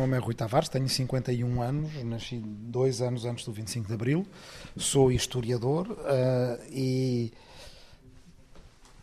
nome é Rui Tavares, tenho 51 anos, nasci dois anos antes do 25 de Abril, sou historiador uh, e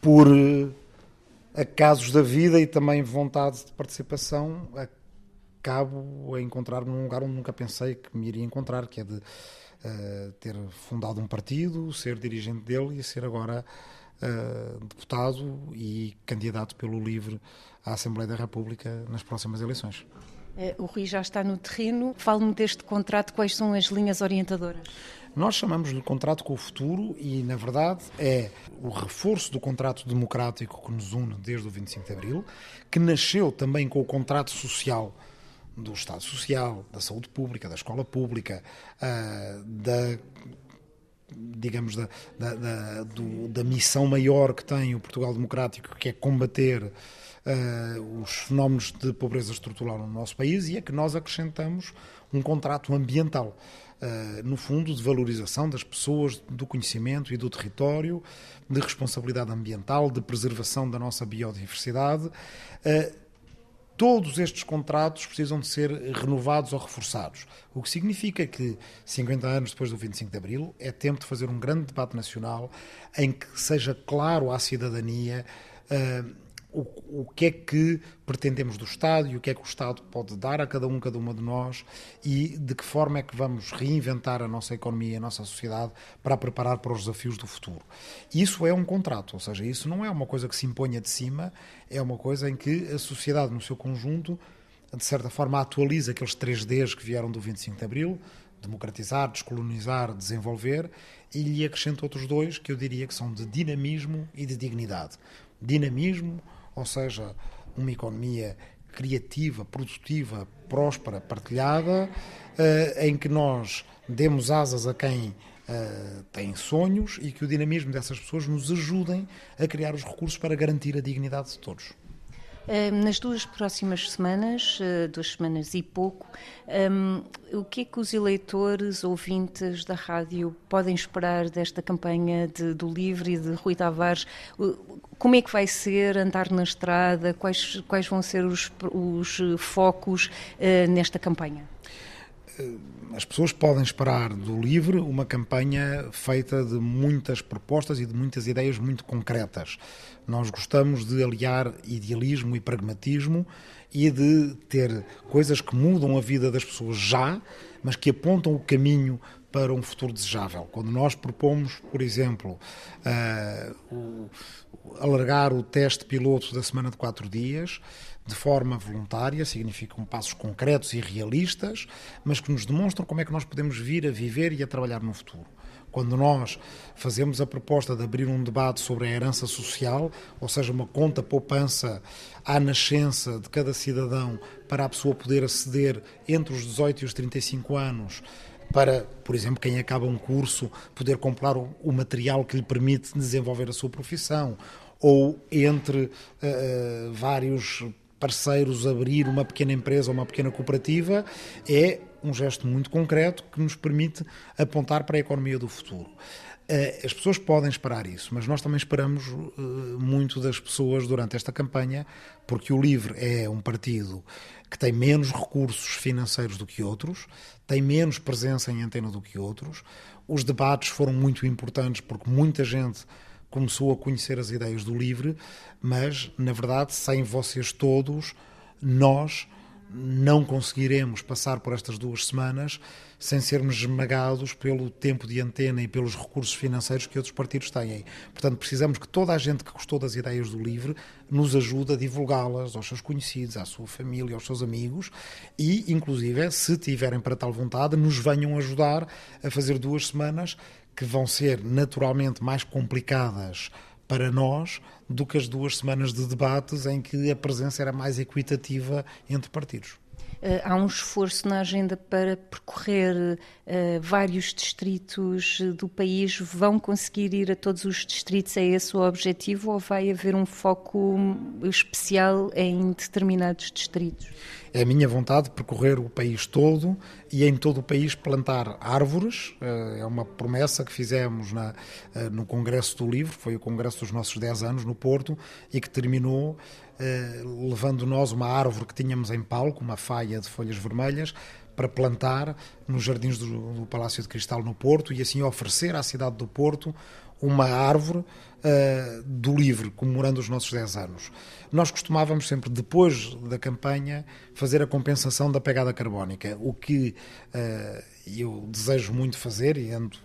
por acasos da vida e também vontade de participação acabo a encontrar-me num lugar onde nunca pensei que me iria encontrar, que é de uh, ter fundado um partido, ser dirigente dele e ser agora uh, deputado e candidato pelo LIVRE à Assembleia da República nas próximas eleições. Eh, o Rui já está no terreno. Fale-me deste contrato, quais são as linhas orientadoras? Nós chamamos-lhe contrato com o futuro e, na verdade, é o reforço do contrato democrático que nos une desde o 25 de Abril, que nasceu também com o contrato social do Estado Social, da saúde pública, da escola pública, uh, da digamos da, da, da, do, da, missão maior que tem o Portugal Democrático, que é combater uh, os fenómenos de pobreza estrutural no nosso país, e é que nós acrescentamos um contrato ambiental. Uh, no fundo, de valorização das pessoas, do conhecimento e do território, de responsabilidade ambiental, de preservação da nossa biodiversidade. Uh, todos estes contratos precisam de ser renovados ou reforçados. O que significa que 50 anos depois do 25 de Abril é tempo de fazer um grande debate nacional em que seja claro à cidadania uh, o, o que é que pretendemos do Estado e o que é que o Estado pode dar a cada um, cada uma de nós e de que forma é que vamos reinventar a nossa economia e a nossa sociedade para preparar para os desafios do futuro. Isso é um contrato, ou seja, isso não é uma coisa que se imponha de cima, é uma coisa em que a sociedade no seu conjunto, de certa forma, atualiza aqueles três Ds que vieram do 25 de Abril, democratizar, descolonizar, desenvolver, e lhe acrescento outros dois que eu diria que são de dinamismo e de dignidade. Dinamismo, ou seja, uma economia criativa, produtiva, próspera, partilhada, eh, em que nós demos asas a quem uh, tem sonhos e que o dinamismo dessas pessoas nos ajudem a criar os recursos para garantir a dignidade de todos. Nas duas próximas semanas, eh, duas semanas e pouco, o que é que os eleitores, ouvintes da rádio podem esperar desta campanha de, do Livre e de Rui Tavares? Como é que vai ser andar na estrada? Quais, quais vão ser os, os focos uh, nesta campanha? As pessoas podem esperar do LIVRE uma campanha feita de muitas propostas e de muitas ideias muito concretas. Nós gostamos de aliar idealismo e pragmatismo e de ter coisas que mudam a vida das pessoas já, mas que apontam o caminho para um futuro desejável. Quando nós propomos, por exemplo, uh, alargar o teste piloto da semana de quatro dias, de forma voluntária, significam passos concretos e realistas, mas que nos demonstram como é que nós podemos vir a viver e a trabalhar no futuro. Quando nós fazemos a proposta de abrir um debate sobre a herança social, ou seja, uma conta poupança à nascença de cada cidadão para a pessoa poder aceder entre os 18 e os 35 anos para, por exemplo, quem acaba um curso, poder comprar o, material que lhe permite desenvolver a sua profissão, ou entre uh, vários parceiros abrir uma pequena empresa ou uma pequena cooperativa é um gesto muito concreto que nos permite apontar para a economia do futuro. Eh, as pessoas podem esperar isso, mas nós também esperamos eh, muito das pessoas durante esta campanha, porque o LIVRE é um partido que tem menos recursos financeiros do que outros, tem menos presença em antena do que outros. Os debates foram muito importantes porque muita gente começou a conhecer as ideias do LIVRE, mas, na verdade, sem vocês todos, nós não conseguiremos passar por estas duas semanas sem sermos esmagados pelo tempo de antena e pelos recursos financeiros que outros partidos têm. Portanto, precisamos que toda a gente que gostou das ideias do LIVRE nos ajude a divulgá-las aos seus conhecidos, à sua família, aos seus amigos e, inclusive, se tiverem para tal vontade, nos venham ajudar a fazer duas semanas que vão ser naturalmente mais complicadas para nós do que as duas semanas de debates em que a presença era mais equitativa entre partidos. Uh, há um esforço na agenda para percorrer uh, vários distritos do país. Vão conseguir ir a todos os distritos? É esse o objetivo ou vai haver um foco especial em determinados distritos? É a minha vontade percorrer o país todo e em todo o país plantar árvores. Eh, é uma promessa que fizemos na, eh, no Congresso do Livro, foi o Congresso dos nossos 10 anos no Porto e que terminou levando nós uma árvore que tínhamos em palco, uma faia de folhas vermelhas, para plantar nos jardins do, do, Palácio de Cristal no Porto e assim oferecer à cidade do Porto uma árvore uh, do livro, comemorando os nossos 10 anos. Nós costumávamos sempre, depois da campanha, fazer a compensação da pegada carbónica, o que uh, eu desejo muito fazer e ando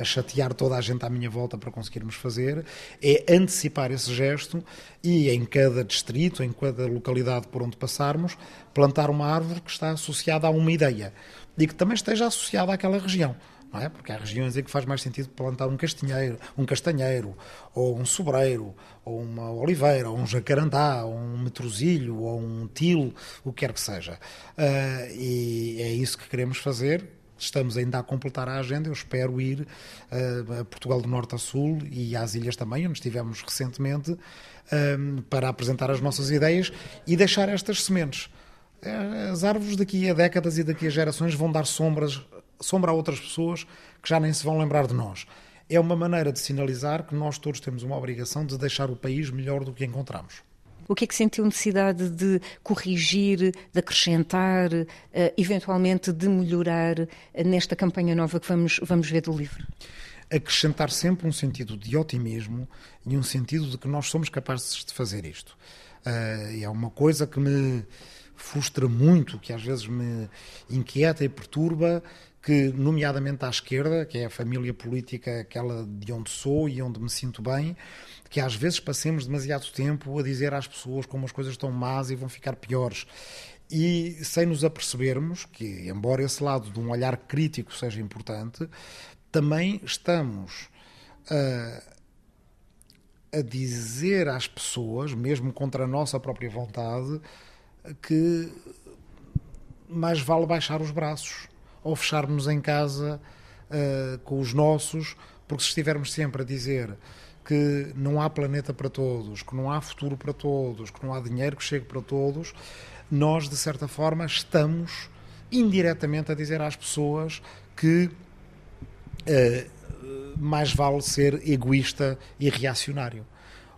a chatear toda a gente à minha volta para conseguirmos fazer, é antecipar esse gesto e em cada distrito, em cada localidade por onde passarmos, plantar uma árvore que está associada a uma ideia e que também esteja associada àquela região. Não é? Porque há regiões em que faz mais sentido plantar um castanheiro, um castanheiro, ou um sobreiro, ou uma oliveira, ou um jacarandá, ou um metrosilho, ou um tilo, o que quer que seja. Uh, e é isso que queremos fazer, estamos ainda a completar a agenda. Eu espero ir uh, a Portugal do Norte a Sul e às ilhas também, onde estivemos recentemente, um, para apresentar as nossas ideias e deixar estas sementes. Eh, as árvores daqui a décadas e daqui a gerações vão dar sombras, sombra a outras pessoas que já nem se vão lembrar de nós. É uma maneira de sinalizar que nós todos temos uma obrigação de deixar o país melhor do que encontramos. O que é que sentiu necessidade de corrigir, de acrescentar, eh, eventualmente de melhorar eh, nesta campanha nova que vamos, vamos ver do livro? Acrescentar sempre um sentido de otimismo e um sentido de que nós somos capazes de fazer isto. Eh, é uma coisa que me frustra muito, que às vezes me inquieta e perturba, que, nomeadamente à esquerda, que é a família política aquela de onde sou e onde me sinto bem, que às vezes passemos demasiado tempo a dizer às pessoas como as coisas estão más e vão ficar piores. E sem nos apercebermos que, embora esse lado de um olhar crítico seja importante, também estamos a, a dizer às pessoas, mesmo contra a nossa própria vontade, que mais vale baixar os braços ou fecharmos em casa uh, com os nossos, porque se estivermos sempre a dizer que não há planeta para todos, que não há futuro para todos, que não há dinheiro que chegue para todos, nós, de certa forma, estamos indiretamente a dizer às pessoas que uh, mais vale ser egoísta e reacionário.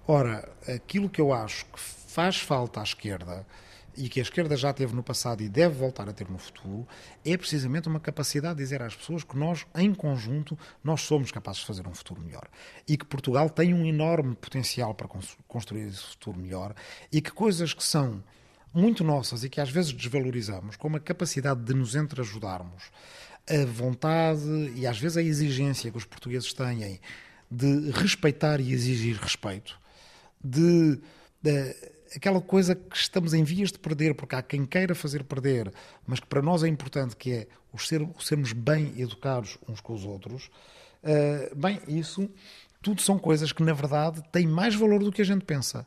Ora, aquilo que eu acho que faz falta à esquerda e que a esquerda já teve no passado e deve voltar a ter no futuro, é precisamente uma capacidade de dizer às pessoas que nós, em conjunto, nós somos capazes de fazer um futuro melhor. E que Portugal tem um enorme potencial para construir esse futuro melhor e que coisas que são muito nossas e que às vezes desvalorizamos, como a capacidade de nos entreajudarmos, a vontade e às vezes a exigência que os portugueses têm de respeitar e exigir respeito, de, de aquela coisa que estamos em vias de perder, porque há quem queira fazer perder, mas que para nós é importante, que é o, ser, sermos bem educados uns com os outros, uh, bem, isso tudo são coisas que, na verdade, têm mais valor do que a gente pensa.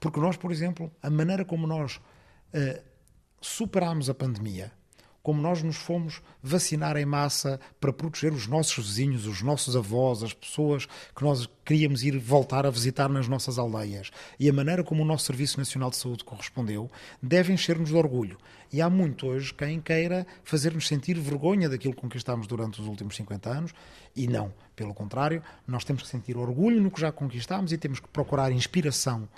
Porque nós, por exemplo, a maneira como nós uh, superámos a pandemia, como nós nos fomos vacinar em massa para proteger os nossos vizinhos, os nossos avós, as pessoas que nós queríamos ir voltar a visitar nas nossas aldeias. E a maneira como o nosso Serviço Nacional de Saúde correspondeu deve encher-nos de orgulho. E há muito hoje quem queira fazer-nos sentir vergonha daquilo que conquistámos durante os últimos 50 anos, e não. Pelo contrário, nós temos que sentir orgulho no que já conquistámos e temos que procurar inspiração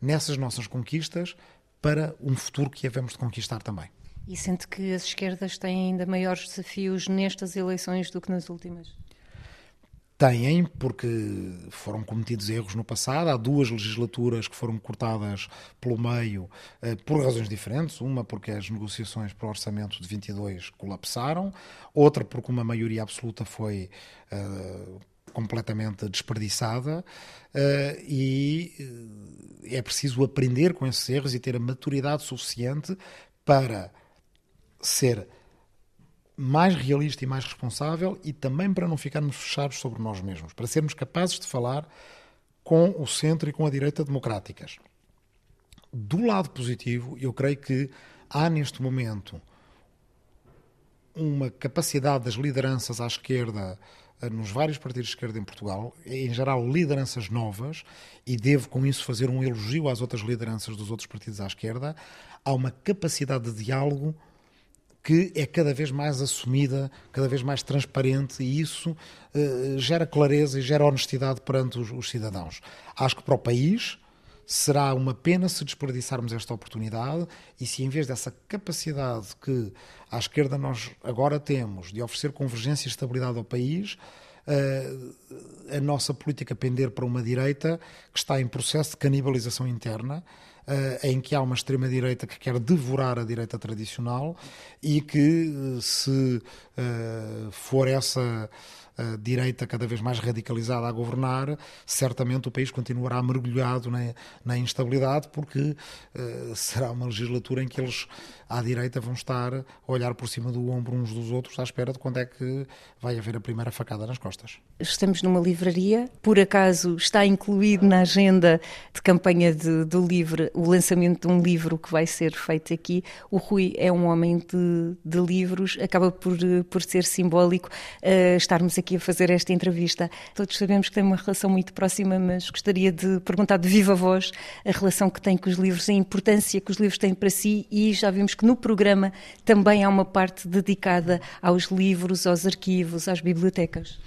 nessas nossas conquistas para um futuro que havemos de conquistar também. E sente que as esquerdas têm ainda maiores desafios nestas eleições do que nas últimas? Têm, porque foram cometidos erros no passado. Há duas legislaturas que foram cortadas pelo meio eh, por razões diferentes. Uma porque as negociações para o orçamento de 22 colapsaram, outra porque uma maioria absoluta foi uh, completamente desperdiçada. Uh, e é preciso aprender com esses erros e ter a maturidade suficiente para ser mais realista e mais responsável e também para não ficarmos fechados sobre nós mesmos, para sermos capazes de falar com o centro e com a direita democráticas. Do lado positivo, eu creio que há neste momento uma capacidade das lideranças à esquerda eh, nos vários partidos de esquerda em Portugal, em geral lideranças novas, e devo com isso fazer um elogio às outras lideranças dos outros partidos à esquerda, há uma capacidade de diálogo que é cada vez mais assumida, cada vez mais transparente e isso uh, gera clareza e gera honestidade perante os, os, cidadãos. Acho que para o país será uma pena se desperdiçarmos esta oportunidade e se, em vez dessa capacidade que à esquerda nós agora temos de oferecer convergência e estabilidade ao país, eh, a nossa política pender para uma direita que está em processo de canibalização interna, eh, em que há uma extrema-direita que quer devorar a direita tradicional e que, eh, se for essa direita cada vez mais radicalizada a governar, certamente o país continuará mergulhado na, na instabilidade, porque uh, será uma legislatura em que eles, à direita, vão estar a olhar por cima do ombro uns dos outros à espera de quando é que vai haver a primeira facada nas costas. Estamos numa livraria, por acaso está incluído na agenda de campanha de, do livro o lançamento de um livro que vai ser feito aqui. O Rui é um homem de, de livros, acaba por, por ser simbólico uh, estarmos aqui aqui a fazer esta entrevista. Todos sabemos que tem uma relação muito próxima, mas gostaria de perguntar de viva voz a relação que tem com os livros, a importância que os livros têm para si e já vimos que no programa também há uma parte dedicada aos livros, aos arquivos, às bibliotecas.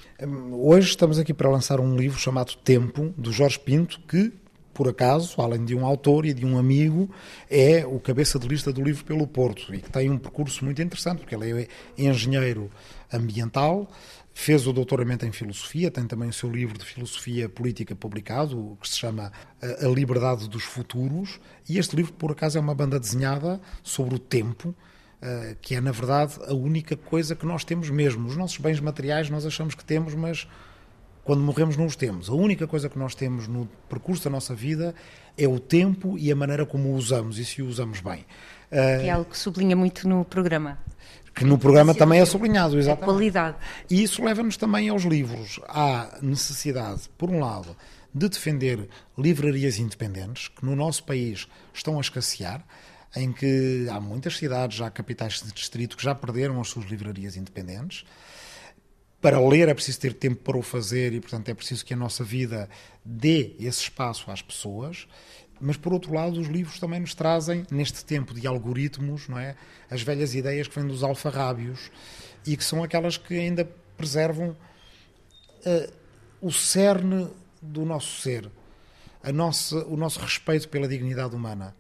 Hoje estamos aqui para lançar um livro chamado Tempo, do Jorge Pinto, que por acaso, além de um autor e de um amigo, é o cabeça de lista do livro pelo Porto e que tem um percurso muito interessante, porque ele é engenheiro ambiental, Fez o doutoramento em filosofia, tem também o seu livro de filosofia política publicado, que se chama A Liberdade dos Futuros, e este livro, por acaso, é uma banda desenhada sobre o tempo, eh, que é, na verdade, a única coisa que nós temos mesmo. Os nossos bens materiais nós achamos que temos, mas quando morremos não os temos. A única coisa que nós temos no percurso da nossa vida é o tempo e a maneira como o usamos, e se o usamos bem. Que é algo que sublinha muito no programa que no programa também é sublinhado, exatamente. A qualidade. E isso leva-nos também aos livros. Há necessidade, por um lado, de defender livrarias independentes, que no nosso país estão a escassear, em que há muitas cidades, já capitais de distrito, que já perderam as suas livrarias independentes. Para ler é preciso ter tempo para o fazer e, portanto, é preciso que a nossa vida dê esse espaço às pessoas. Mas, por outro lado, os livros também nos trazem, neste tempo de algoritmos, não é? as velhas ideias que vêm dos alfarrábios e que são aquelas que ainda preservam uh, o cerne do nosso ser, a nossa, o nosso respeito pela dignidade humana,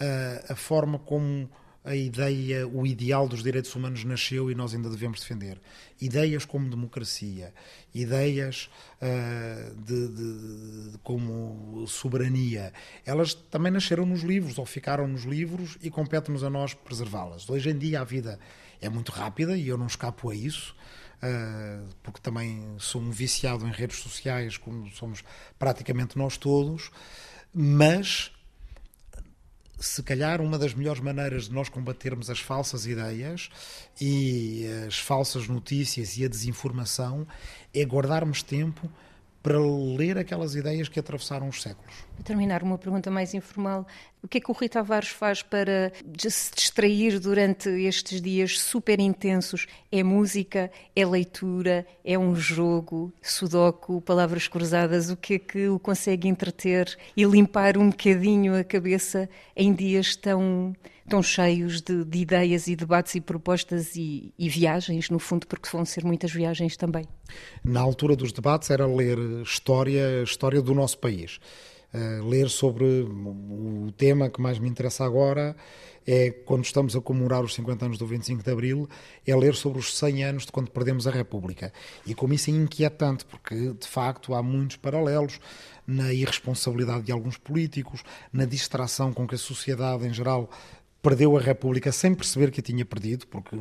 uh, a forma como a ideia, o ideal dos direitos humanos nasceu e nós ainda devemos defender. Ideias como democracia, ideias uh, de, de, de, como soberania, elas também nasceram nos livros ou ficaram nos livros e compete-nos a nós preservá-las. Hoje em dia a vida é muito rápida e eu não escapo a isso. Uh, porque também sou um viciado em redes sociais, como somos praticamente nós todos, mas se calhar uma das melhores maneiras de nós combatermos as falsas ideias e as falsas notícias e a desinformação é guardarmos tempo para ler aquelas ideias que atravessaram os séculos. Para terminar, uma pergunta mais informal. O que é que o Rui Tavares faz para se distrair durante estes dias super intensos? É música? É leitura? É um jogo? Sudoku? Palavras cruzadas? O que é que o consegue entreter e limpar um bocadinho a cabeça em dias tão, tão cheios de, de ideias e debates e propostas e, e viagens, no fundo, porque vão ser muitas viagens também? Na altura dos debates era ler história, história do nosso país ler sobre o tema que mais me interessa agora é quando estamos a comemorar os 50 anos do 25 de Abril, é ler sobre os 100 anos de quando perdemos a República. E como isso é inquietante, porque de facto há muitos paralelos na irresponsabilidade de alguns políticos, na distração com que a sociedade em geral perdeu a República sem perceber que a tinha perdido, porque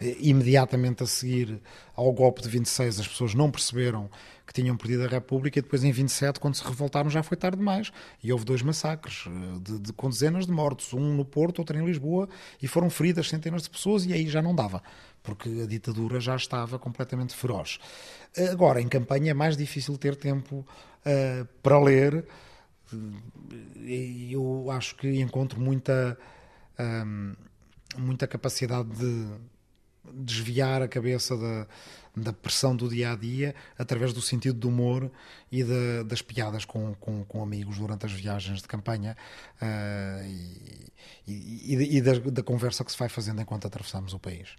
eh, imediatamente a seguir ao golpe de 26 as pessoas não perceberam que tinham perdido a República e depois em 27, quando se revoltaram, já foi tarde demais. E houve dois massacres eh, de, de, com dezenas de mortos, um no Porto, outro em Lisboa, e foram feridas centenas de pessoas e aí já não dava, porque a ditadura já estava completamente feroz. Agora, em campanha é mais difícil ter tempo uh, para ler, eu acho que encontro muita muita capacidade de desviar a cabeça da, da pressão do dia a dia através do sentido do humor e de, das piadas com, com, com, amigos durante as viagens de campanha uh, e, e, e, da, da conversa que se vai fazendo enquanto atravessamos o país.